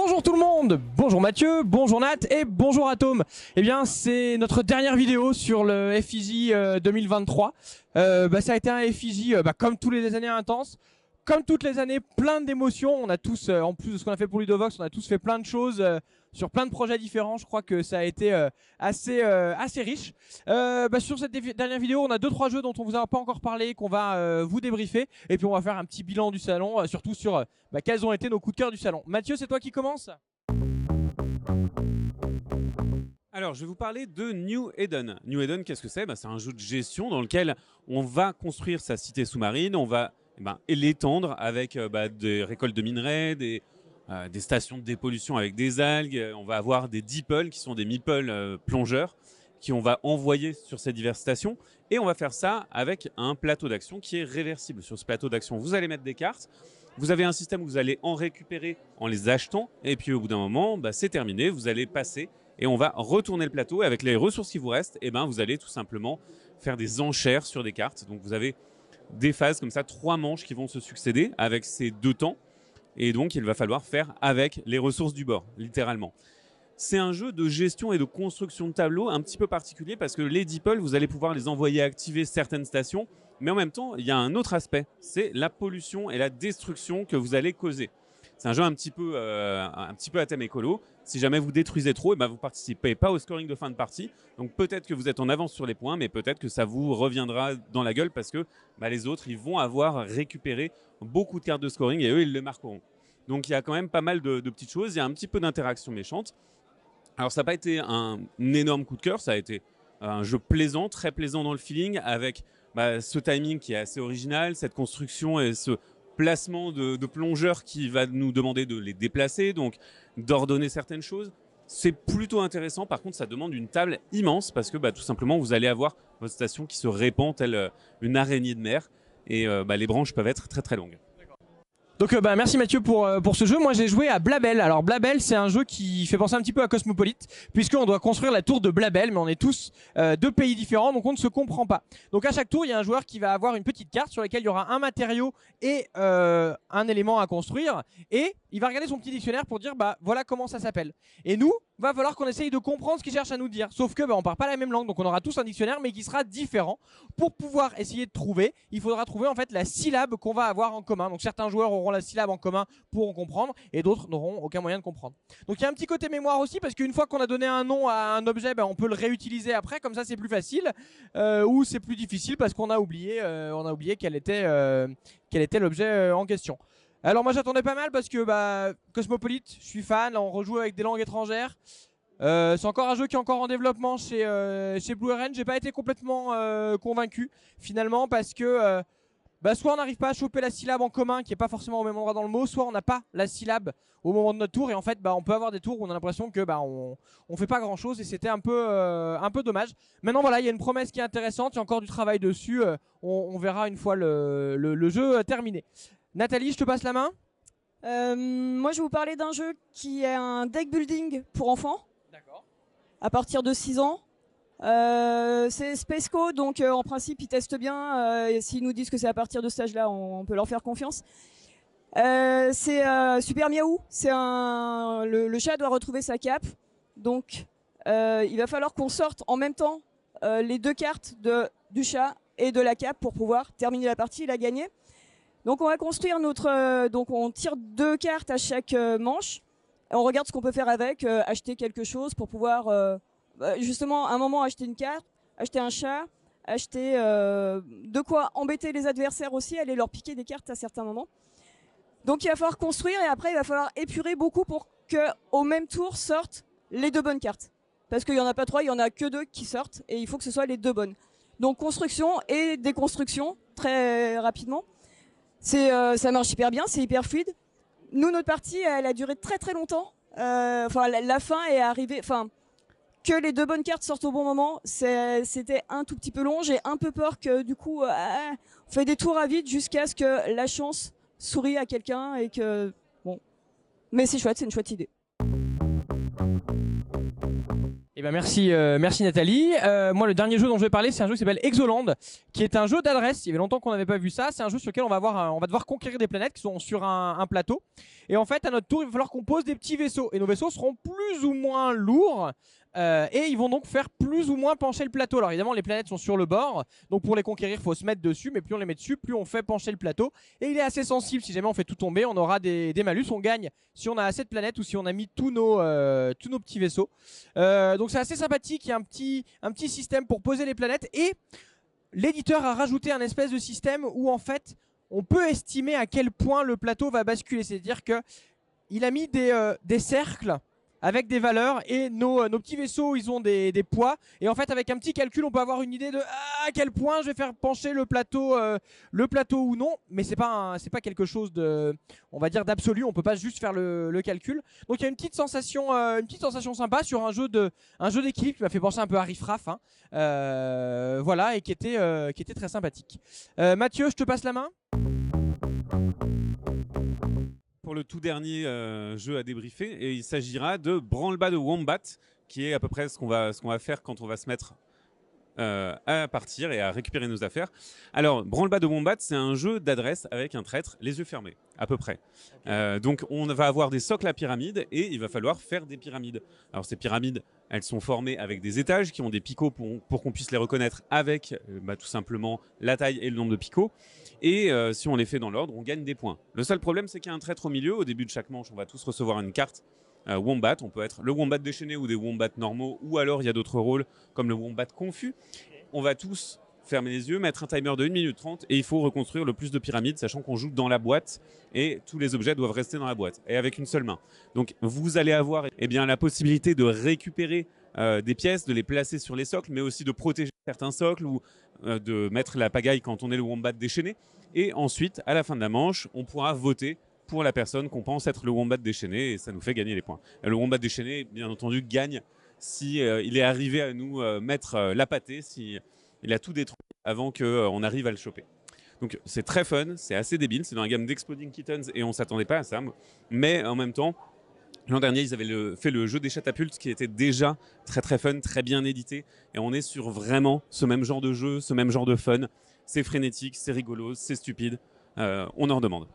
Bonjour tout le monde, bonjour Mathieu, bonjour Nat et bonjour Atom. Eh bien c'est notre dernière vidéo sur le FIJ 2023. Euh, bah, ça a été un FIJ euh, bah, comme tous les années intenses, comme toutes les années plein d'émotions. On a tous, euh, en plus de ce qu'on a fait pour Ludovox, on a tous fait plein de choses sur plein de projets différents. Je crois que ça a été assez assez riche. Bah, sur cette dernière vidéo, on a deux trois jeux dont on vous a pas encore parlé, qu'on va vous débriefer, et puis on va faire un petit bilan du salon, surtout sur quels ont été nos coups de cœur du salon. Mathieu, c'est toi qui commence? Alors, je vais vous parler de New Eden. New Eden, qu'est-ce que c'est? Bah, C'est un jeu de gestion dans lequel on va construire sa cité sous-marine, on va eh ben, l'étendre avec euh, bah, des récoltes de minerais, euh, des, stations de dépollution avec des algues. On va avoir des deeples qui sont des meeples euh, plongeurs qui on va envoyer sur ces diverses stations. Et on va faire ça avec un plateau d'action qui est réversible. Sur ce plateau d'action, vous allez mettre des cartes. Vous avez un système où vous allez en récupérer en les achetant. Et puis au bout d'un moment, bah, c'est terminé. Vous allez passer et on va retourner le plateau. Et avec les ressources qui vous restent, et eh ben, vous allez tout simplement faire des enchères sur des cartes. Donc vous avez des phases comme ça, trois manches qui vont se succéder avec ces deux temps. Et donc il va falloir faire avec les ressources du bord, littéralement. C'est un jeu de gestion et de construction de tableaux un petit peu particulier parce que les DeepL, vous allez pouvoir les envoyer activer certaines stations, mais en même temps, il y a un autre aspect, c'est la pollution et la destruction que vous allez causer. C'est un jeu un petit peu, euh, un petit peu à thème écolo. Si jamais vous détruisez trop, et eh ben vous participez pas au scoring de fin de partie. Donc peut-être que vous êtes en avance sur les points, mais peut-être que ça vous reviendra dans la gueule parce que bah, les autres, ils vont avoir récupéré beaucoup de cartes de scoring et eux, ils le marqueront. Donc il y a quand même pas mal de, petites choses. Il y a un petit peu d'interaction méchante. Alors ça n'a pas été un, énorme coup de cœur, ça a été un jeu plaisant, très plaisant dans le feeling, avec bah, ce timing qui est assez original, cette construction et ce placement de, plongeurs qui va nous demander de les déplacer, donc d'ordonner certaines choses. C'est plutôt intéressant. Par contre, ça demande une table immense parce que bah, tout simplement, vous allez avoir votre station qui se répand telle euh, une araignée de mer et euh, bah, les branches peuvent être très très longues. Donc euh, bah, merci Mathieu pour, euh, pour ce jeu. Moi j'ai joué à Blabel. Alors Blabel c'est un jeu qui fait penser un petit peu à Cosmopolite puisqu'on doit construire la tour de Blabel mais on est tous euh, deux pays différents donc on ne se comprend pas. Donc à chaque tour il y a un joueur qui va avoir une petite carte sur laquelle il y aura un matériau et un élément à construire et il va regarder son petit dictionnaire pour dire bah voilà comment ça s'appelle. Et nous va falloir qu'on essaye de comprendre ce qu'il cherche à nous dire. Sauf que bah, on parle pas la même langue donc on aura tous un dictionnaire mais qui sera différent. Pour pouvoir essayer de trouver il faudra trouver en fait la syllabe qu'on va avoir en commun. Donc certains joueurs auront la syllabe en commun pour en comprendre et d'autres n'auront aucun moyen de comprendre. Donc il y a un petit côté mémoire aussi parce qu'une fois qu'on a donné un nom à un objet, ben, on peut le réutiliser après, comme ça c'est plus facile euh, ou c'est plus difficile parce qu'on a oublié, euh, euh, quel était l'objet en question. Alors moi j'attendais pas mal parce que bah, Cosmopolite, je suis fan, on rejoue avec des langues étrangères. c'est encore un jeu qui est encore en développement chez, chez Blue RN. J'ai pas été complètement convaincu finalement parce que bah soit on n'arrive pas à choper la syllabe en commun qui est pas forcément au même endroit dans le mot, soit on n'a pas la syllabe au moment de notre tour et en fait bah on peut avoir des tours où on a l'impression que bah on, on fait pas grand chose et c'était un peu euh, un peu dommage. Maintenant voilà il y a une promesse qui est intéressante, il y a encore du travail dessus, euh, on, verra une fois le, le, jeu euh, terminé. Nathalie je te passe la main. moi je vais vous parler d'un jeu qui est un deck building pour enfants. D'accord. À partir de 6 ans. Euh, c'est Spaceco, donc euh, en principe ils testent bien. Euh, et S'ils nous disent que c'est à partir de ce stage-là, on, peut leur faire confiance. c'est Super Miaou. C'est un le, chat doit retrouver sa cape, donc il va falloir qu'on sorte en même temps les deux cartes de du chat et de la cape pour pouvoir terminer la partie et la gagner. Donc on va construire notre donc on tire deux cartes à chaque manche. Et on regarde ce qu'on peut faire avec, acheter quelque chose pour pouvoir bah, justement, à un moment, acheter une carte, acheter un chat, acheter euh, de quoi embêter les adversaires aussi, aller leur piquer des cartes à certains moments. Donc il va falloir construire et après il va falloir épurer beaucoup pour que au même tour sortent les deux bonnes cartes. Parce qu'il n'y en a pas trois, il y en a que deux qui sortent et il faut que ce soit les deux bonnes. Donc construction et déconstruction très rapidement. C'est euh, ça marche hyper bien, c'est hyper fluide. Nous notre partie elle a duré très très longtemps. Euh, enfin la, fin est arrivée. Enfin que les deux bonnes cartes sortent au bon moment, c'était un tout petit peu long. J'ai un peu peur que du coup, euh, on fait des tours à vide jusqu'à ce que la chance sourie à quelqu'un et que bon. Mais c'est chouette, c'est une chouette idée. Eh ben merci, euh, merci Nathalie. Euh, moi, le dernier jeu dont je vais parler, c'est un jeu qui s'appelle Exoland, qui est un jeu d'adresse. Il y avait longtemps qu'on n'avait pas vu ça. C'est un jeu sur lequel on va, avoir on va devoir conquérir des planètes qui sont sur un, un plateau. Et en fait, à notre tour, il va falloir qu'on pose des petits vaisseaux. Et nos vaisseaux seront plus ou moins lourds. Euh, et ils vont donc faire plus ou moins pencher le plateau. Alors évidemment, les planètes sont sur le bord, donc pour les conquérir, il faut se mettre dessus. Mais plus on les met dessus, plus on fait pencher le plateau. Et il est assez sensible. Si jamais on fait tout tomber, on aura des, malus. On gagne si on a assez de planètes ou si on a mis tous nos, euh, tous nos petits vaisseaux. Euh, donc c'est assez sympathique. Il y a un petit, un petit système pour poser les planètes et l'éditeur a rajouté un espèce de système où en fait on peut estimer à quel point le plateau va basculer. C'est-à-dire que il a mis des, des cercles avec des valeurs et nos, euh, petits vaisseaux ils ont des, poids. Et en fait avec un petit calcul on peut avoir une idée de ah, à quel point je vais faire pencher le plateau euh, le plateau ou non. Mais c'est pas c'est pas quelque chose de on va dire d'absolu. On peut pas juste faire le, calcul. Donc il y a une petite sensation euh, une petite sensation sympa sur un jeu de un jeu d'équipe qui m'a fait penser un peu à Riff Raff hein. Voilà et qui était qui était très sympathique. Mathieu je te passe la main? Pour le tout dernier euh, jeu à débriefer, et il s'agira de Branle-bas de Wombat, qui est à peu près ce qu'on va, ce qu'on va faire quand on va se mettre euh, à partir et à récupérer nos affaires. Alors, Branle-bas de Wombat, c'est un jeu d'adresse avec un traître, les yeux fermés, à peu près. Euh, donc, on va avoir des socles à pyramide et il va falloir faire des pyramides. Alors, ces pyramides, elles sont formées avec des étages qui ont des picots pour, pour qu'on puisse les reconnaître avec euh, bah, tout simplement la taille et le nombre de picots. Et euh, si on les fait dans l'ordre, on gagne des points. Le seul problème, c'est qu'il y a un traître au milieu. Au début de chaque manche, on va tous recevoir une carte Wombat. On peut être le Wombat déchaîné ou des Wombats normaux, ou alors il y a d'autres rôles comme le Wombat confus. On va tous fermer les yeux, mettre un timer de 1 minute 30 et il faut reconstruire le plus de pyramides, sachant qu'on joue dans la boîte et tous les objets doivent rester dans la boîte et avec une seule main. Donc vous allez avoir eh bien, la possibilité de récupérer euh, des pièces, de les placer sur les socles, mais aussi de protéger certains socles ou euh, de mettre la pagaille quand on est le Wombat déchaîné. Et ensuite, à la fin de la manche, on pourra voter pour la personne qu'on pense être le Wombat déchaîné et ça nous fait gagner les points. Le Wombat déchaîné, bien entendu, gagne si euh, il est arrivé à nous euh, mettre euh, la pâtée, si il a tout détruit avant qu'on arrive à le choper. Donc c'est très fun, c'est assez débile, c'est dans la gamme d'Exploding Kittens et on s'attendait pas à ça. Mais en même temps, l'an dernier ils avaient fait le jeu des catapultes qui était déjà très très fun, très bien édité. Et on est sur vraiment ce même genre de jeu, ce même genre de fun. C'est frénétique, c'est rigolo, c'est stupide. On en redemande.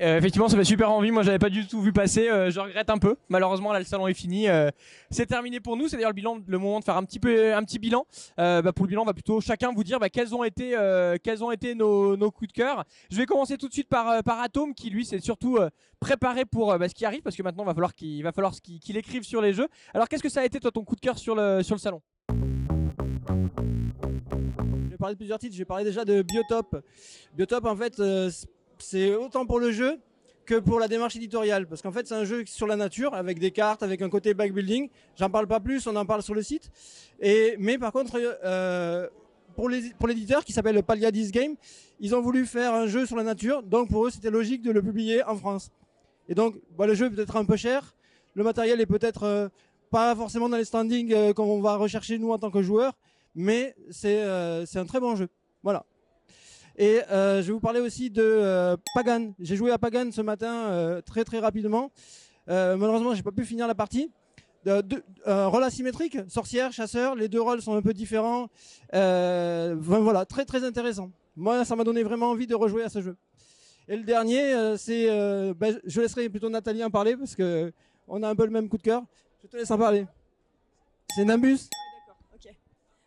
Euh, effectivement, ça fait super envie. Moi, j'avais pas du tout vu passer. Euh, je regrette un peu. Malheureusement, là, le salon est fini. Euh, c'est terminé pour nous. C'est d'ailleurs le bilan, le moment de faire un petit peu, un petit bilan. Bah, pour le bilan, on va plutôt chacun vous dire bah, quels ont été, quels ont été nos, coups de cœur. Je vais commencer tout de suite par, par Atom, qui lui s'est surtout préparé pour bah, ce qui arrive, parce que maintenant, va falloir qu'il va falloir qu'il écrive sur les jeux. Alors, qu'est-ce que ça a été toi ton coup de cœur sur le, sur le salon? Je vais parler de plusieurs titres. Je vais parler déjà de Biotop. Biotop, en fait, c'est autant pour le jeu que pour la démarche éditoriale. Parce qu'en fait, c'est un jeu sur la nature, avec des cartes, avec un côté backbuilding. J'en parle pas plus, on en parle sur le site. Et, mais par contre, euh, pour l'éditeur qui s'appelle Paliadis Game, ils ont voulu faire un jeu sur la nature. Donc pour eux, c'était logique de le publier en France. Et donc, bah, le jeu est peut-être un peu cher. Le matériel est peut-être euh, pas forcément dans les standings euh, qu'on va rechercher nous en tant que joueurs mais c'est euh, c'est un très bon jeu. Voilà. Et euh, je vais vous parler aussi de euh, Pagan. J'ai joué à Pagan ce matin euh, très très rapidement. Malheureusement, j'ai pas pu finir la partie. De, rôle asymétrique, sorcière, chasseur, les deux rôles sont un peu différents. Voilà, très très intéressant. Moi, ça m'a donné vraiment envie de rejouer à ce jeu. Et le dernier, c'est, ben, je laisserai plutôt Nathalie en parler parce que on a un peu le même coup de cœur. Je te laisse en parler. C'est Nimbus.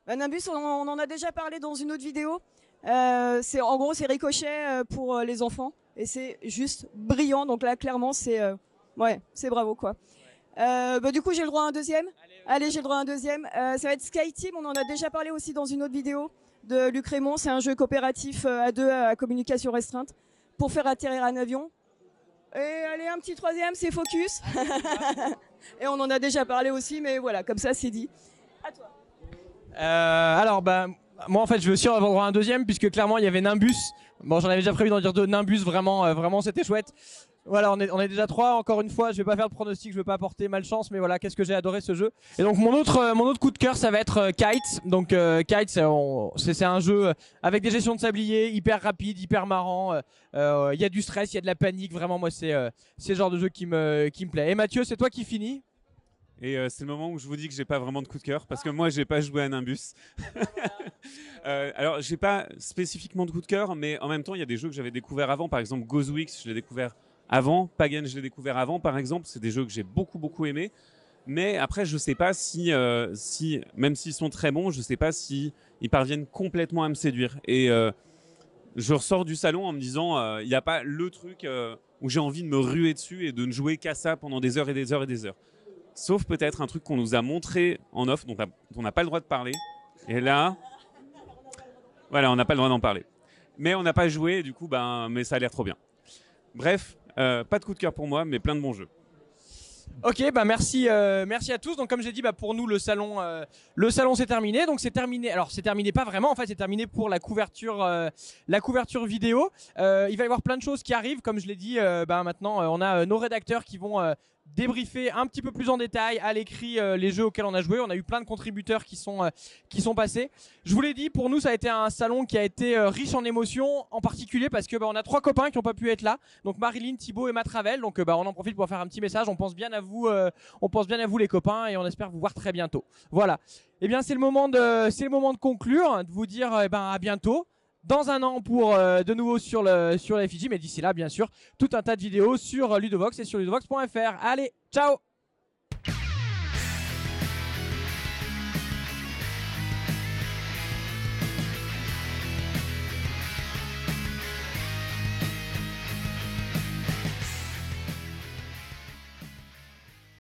Bah, Nimbus, on en a déjà parlé dans une autre vidéo. Euh, c'est en gros c'est ricochet euh, pour euh, les enfants et c'est juste brillant. Donc là clairement c'est euh, ouais c'est bravo quoi. Euh, bah, du coup j'ai le droit à un deuxième? Allez j'ai le droit à un deuxième. Euh, ça va être Sky Team. On en a déjà parlé aussi dans une autre vidéo de Luc Raymond. C'est un jeu coopératif euh, à deux à communication restreinte pour faire atterrir un avion. Et allez un petit troisième c'est Focus. et on en a déjà parlé aussi mais voilà comme ça c'est dit. À toi. Euh, alors, bah, moi en fait, je veux aussi avoir un deuxième, puisque clairement il y avait Nimbus. Bon, j'en avais déjà prévu d'en dire deux. Nimbus, vraiment, euh, vraiment, c'était chouette. Voilà, on est, on est déjà trois. Encore une fois, je vais pas faire de pronostic, je vais pas apporter malchance, mais voilà, qu'est-ce que j'ai adoré ce jeu. Et donc mon autre, euh, mon autre coup de cœur, ça va être euh, Kite. Donc euh, Kite, c'est un jeu avec des gestions de sablier, hyper rapide, hyper marrant. Il y a du stress, il y a de la panique. Vraiment, moi, c'est c'est le genre de jeu qui me, qui me plaît. Et Mathieu, c'est toi qui finis. Et euh, c'est le moment où je vous dis que j'ai pas vraiment de coup de cœur parce que moi j'ai pas joué à Nimbus. euh, alors j'ai pas spécifiquement de coup de cœur, mais en même temps il y a des jeux que j'avais découverts avant. Par exemple Gozwix, je l'ai découvert avant. Pagan, je l'ai découvert avant, par exemple. C'est des jeux que j'ai beaucoup beaucoup aimés. Mais après je sais pas si, euh, si même s'ils sont très bons, je sais pas si ils parviennent complètement à me séduire. Et euh, je ressors du salon en me disant il n'y a pas le truc où j'ai envie de me ruer dessus et de ne jouer qu'à ça pendant des heures et des heures et des heures sauf peut-être un truc qu'on nous a montré en off, dont on n'a pas le droit de parler. Et là, voilà, on n'a pas le droit d'en parler. Mais on n'a pas joué, du coup, ben, mais ça a l'air trop bien. Bref, euh, pas de coup de cœur pour moi, mais plein de bons jeux. Ok, bah merci, euh, merci à tous. Donc comme j'ai dit, bah pour nous le salon, euh, le salon c'est terminé. Donc c'est terminé. Alors c'est terminé pas vraiment. En fait, c'est terminé pour la couverture, la couverture vidéo. il va y avoir plein de choses qui arrivent. Comme je l'ai dit, bah maintenant on a nos rédacteurs qui vont débriefer un petit peu plus en détail à l'écrit euh, les jeux auxquels on a joué. On a eu plein de contributeurs qui sont, euh, qui sont passés. Je vous l'ai dit, pour nous, ça a été un salon qui a été euh, riche en émotions, en particulier parce que bah, on a trois copains qui n'ont pas pu être là. Donc Marilyn, Thibaut et Matravel. Donc bah, on en profite pour faire un petit message. On pense bien à vous, on pense bien à vous les copains et on espère vous voir très bientôt. Voilà. Eh bien, c'est le moment de, c'est le moment de conclure, de vous dire eh ben, à bientôt dans un an pour euh, de nouveau sur le sur mais d'ici là bien sûr tout un tas de vidéos sur Ludovox et sur ludovox.fr. Allez, ciao